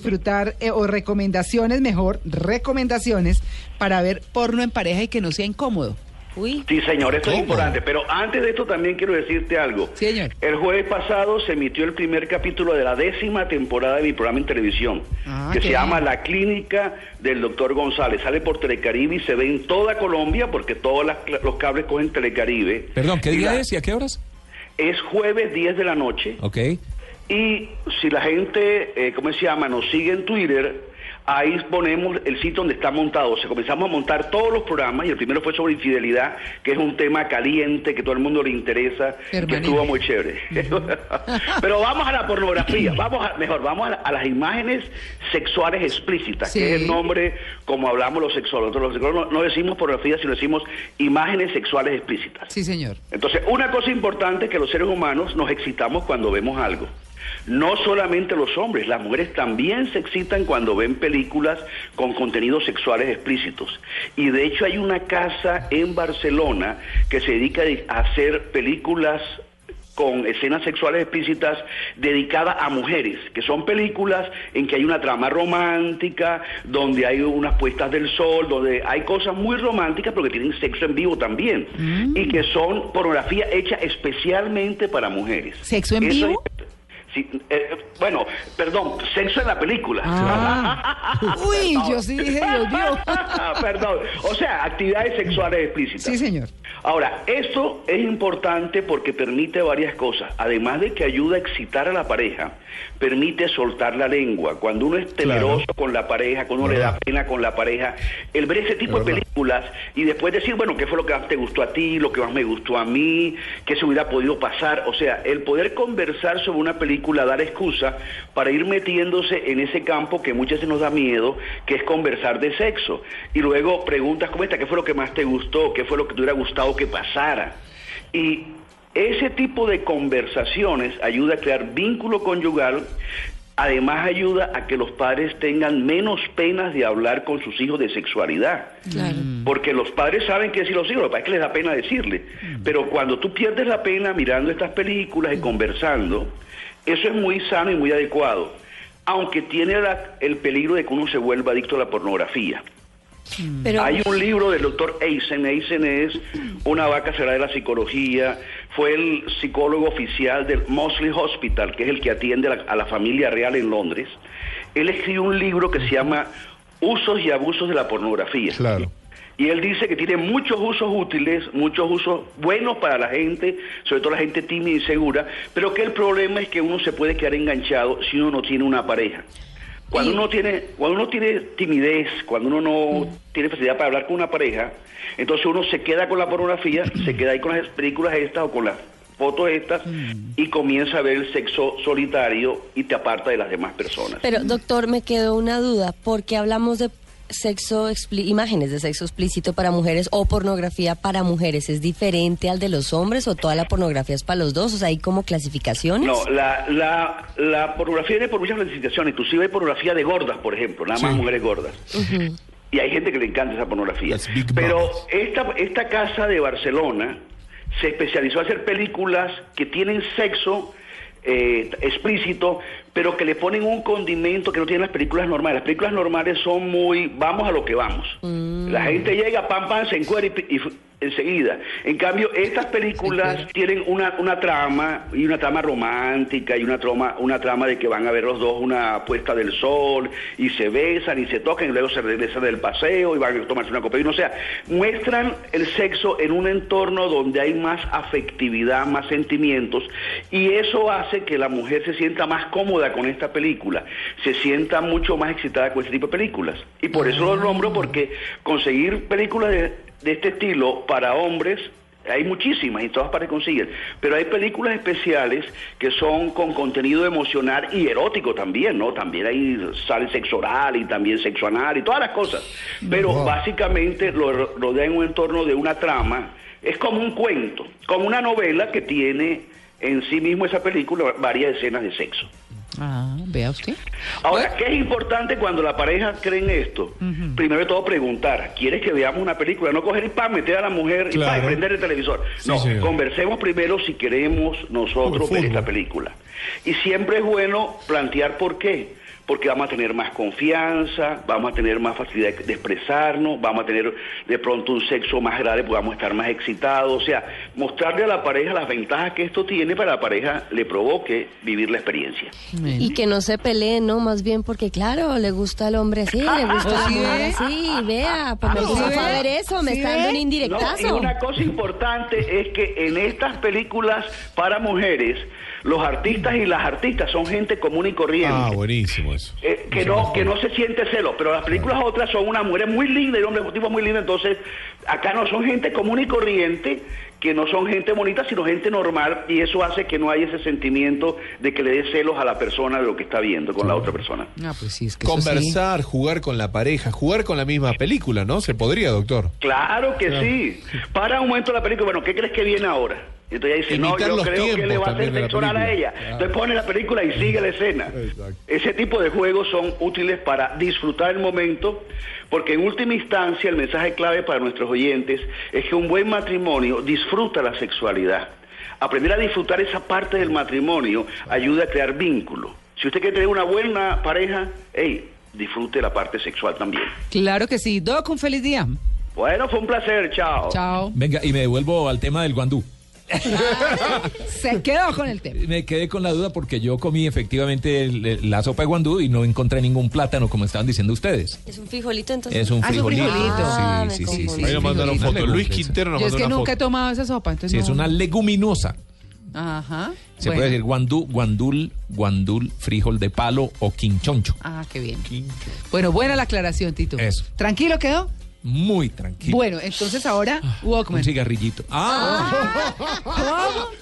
disfrutar eh, o recomendaciones, mejor, recomendaciones para ver porno en pareja y que no sea incómodo. Uy. Sí, señor, esto es ¿Cómo? importante. Pero antes de esto también quiero decirte algo. Sí, señor. El jueves pasado se emitió el primer capítulo de la décima temporada de mi programa en televisión, Ah, que se llama. La Clínica del Doctor González. Sale por Telecaribe y se ve en toda Colombia porque todos las- los cables cogen Telecaribe. Perdón, ¿qué Y día la- es y a qué horas? Es jueves 10 de la noche. Ok. Y si la gente, eh, ¿cómo se llama? Nos sigue en Twitter, ahí ponemos el sitio donde está montado. O sea, comenzamos a montar todos los programas y el primero fue sobre infidelidad, que es un tema caliente, que todo el mundo le interesa, que estuvo muy chévere. Pero vamos a la pornografía, vamos a, mejor, vamos a, la- a las imágenes sexuales explícitas, Sí. que es el nombre como hablamos los sexólogos. Los sexólogos no, no decimos pornografía, sino decimos imágenes sexuales explícitas. Sí, señor. Entonces, una cosa importante es que los seres humanos nos excitamos cuando vemos algo. No solamente los hombres, las mujeres también se excitan cuando ven películas con contenidos sexuales explícitos. Y de hecho hay una casa en Barcelona que se dedica a hacer películas con escenas sexuales explícitas dedicadas a mujeres, que son películas en que hay una trama romántica, donde hay unas puestas del sol, donde hay cosas muy románticas, pero que tienen sexo en vivo también, y que son pornografía hecha especialmente para mujeres. ¿Sexo en Eso vivo? es- sí, eh, bueno, perdón, sexo en la película. Ah. Uy, yo sí dije, Dios mío. Perdón, o sea, actividades sexuales explícitas. Sí, señor. Ahora, esto es importante porque permite varias cosas. Además de que ayuda a excitar a la pareja, permite soltar la lengua. Cuando uno es temeroso con la pareja, cuando uno le da pena con la pareja, el ver ese tipo de películas y después decir, bueno, ¿qué fue lo que más te gustó a ti, lo que más me gustó a mí, qué se hubiera podido pasar? O sea, el poder conversar sobre una película, dar para ir metiéndose en ese campo que muchas veces nos da miedo, que es conversar de sexo. Y luego preguntas como esta, ¿qué fue lo que más te gustó? ¿Qué fue lo que te hubiera gustado que pasara? Y ese tipo de conversaciones ayuda a crear vínculo conyugal, además ayuda a que los padres tengan menos penas de hablar con sus hijos de sexualidad. Claro. Porque los padres saben qué decir los hijos, lo que pasa es que les da pena decirle. Pero cuando tú pierdes la pena mirando estas películas y conversando, eso es muy sano y muy adecuado. Aunque tiene la- el peligro de que uno se vuelva adicto a la pornografía. Pero Hay un libro del doctor Eisen. Eisen es una vaca será de la psicología. Fue el psicólogo oficial del Mosley Hospital, que es el que atiende a la, a la familia real en Londres. Él escribió un libro que se llama Usos y abusos de la pornografía. Claro. Y él dice que tiene muchos usos útiles, muchos usos buenos para la gente, sobre todo la gente tímida y insegura, pero que el problema es que uno se puede quedar enganchado si uno no tiene una pareja. Cuando uno tiene, cuando uno tiene timidez, cuando uno no tiene facilidad para hablar con una pareja, entonces uno se queda con la pornografía, se queda ahí con las películas estas o con las fotos estas y comienza a ver el sexo solitario y te aparta de las demás personas. Pero, doctor, me quedó una duda. ¿Por qué hablamos de sexo expli- imágenes de sexo explícito para mujeres o pornografía para mujeres? ¿Es diferente al de los hombres o toda la pornografía es para los dos? O sea, ¿hay como clasificaciones? No, la, la, la pornografía viene por muchas clasificaciones, inclusive hay pornografía de gordas, por ejemplo, nada más Sí. mujeres gordas. Y hay gente que le encanta esa pornografía. Pero esta, esta casa de Barcelona se especializó en hacer películas que tienen sexo eh, explícito, pero que le ponen un condimento que no tienen las películas normales. Las películas normales son muy, vamos a lo que vamos. La gente llega, pam, pam, se encuentra y, y enseguida. En cambio, estas películas tienen una, una trama, y una trama romántica, y una trama, una trama de que van a ver los dos una puesta del sol, y se besan, y se tocan, y luego se regresan del paseo, y van a tomarse una copa de vino. O sea, muestran el sexo en un entorno donde hay más afectividad, más sentimientos, y eso hace que la mujer se sienta más cómoda con esta película, se sienta mucho más excitada con este tipo de películas. Y por eso lo nombro, porque conseguir películas de, de este estilo para hombres hay muchísimas y todas partes consiguen, pero hay películas especiales que son con contenido emocional y erótico también, ¿no? También ahí sale sexo oral y también sexo anal y todas las cosas, pero básicamente lo ro- rodea en un entorno de una trama, es como un cuento, como una novela que tiene en sí mismo esa película varias escenas de sexo. Ah, vea usted. Ahora, ¿qué es importante cuando la pareja cree en esto? Primero de todo preguntar, ¿quieres que veamos una película? No coger y pa, meter a la mujer y pa, y prender el televisor. Sí, no, señor. conversemos primero si queremos nosotros ver esta película. Y siempre es bueno plantear por qué. porque vamos a tener más confianza, vamos a tener más facilidad de expresarnos, vamos a tener de pronto un sexo más grande, porque vamos a estar más excitados, o sea, mostrarle a la pareja las ventajas que esto tiene para la pareja le provoque vivir la experiencia. Y que no se peleen, ¿no? Más bien porque, claro, le gusta al hombre así, le gusta a la ¿Sí mujer ve? así. Vea, pues me ¿Sí gusta saber eso, me ¿Sí está dando un No, y indirectazo. una cosa importante es que en estas películas para mujeres, los artistas y las artistas son gente común y corriente. Ah, buenísimo eso. Eh, que no que no se siente celo, pero las películas otras son una mujer muy linda y un hombre un tipo muy lindo, entonces acá no son gente común y corriente, que no son gente bonita, sino gente normal y eso hace que no haya ese sentimiento de que le dé celos a la persona de lo que está viendo con la otra persona. Ah, pues sí, es que sí. Conversar, jugar con la pareja, jugar con la misma película, ¿no? Se podría, doctor. Claro que sí. Para un momento la película, bueno, ¿qué crees que viene ahora? Entonces ella dice, no, yo creo que le va a hacer sexo oral a ella. Claro. Entonces pone la película y sigue la escena. Exacto. Ese tipo de juegos son útiles para disfrutar el momento, porque en última instancia el mensaje clave para nuestros oyentes es que un buen matrimonio disfruta la sexualidad. Aprender a disfrutar esa parte del matrimonio ayuda a crear vínculo. Si usted quiere tener una buena pareja, hey, disfrute la parte sexual también. Claro que sí. Doc, un feliz día. Bueno, fue un placer, chao. Chao. Venga, y me devuelvo al tema del guandú. Se quedó con el tema. Me quedé con la duda porque yo comí efectivamente el- la sopa de guandú y no encontré ningún plátano como estaban diciendo ustedes. ¿Es un frijolito entonces? Es un Ah, es un frijolito. frijolito. Ah, me sí, sí, sí, confundí. sí. Ahí nos mandaron Una fotos. Luis Quintero nos Yo es mandó que una nunca he foto. tomado esa sopa, entonces Sí, no. es una leguminosa. Ajá. Se Bueno. puede decir guandú, guandul, guandul, frijol de palo o quinchoncho. Ah, qué bien. Bueno, buena la aclaración, Tito. Eso. ¿Tranquilo quedó? Muy tranquilo. Bueno, entonces ahora, Un Walkman. cigarrillito. Ah, ¿Cómo?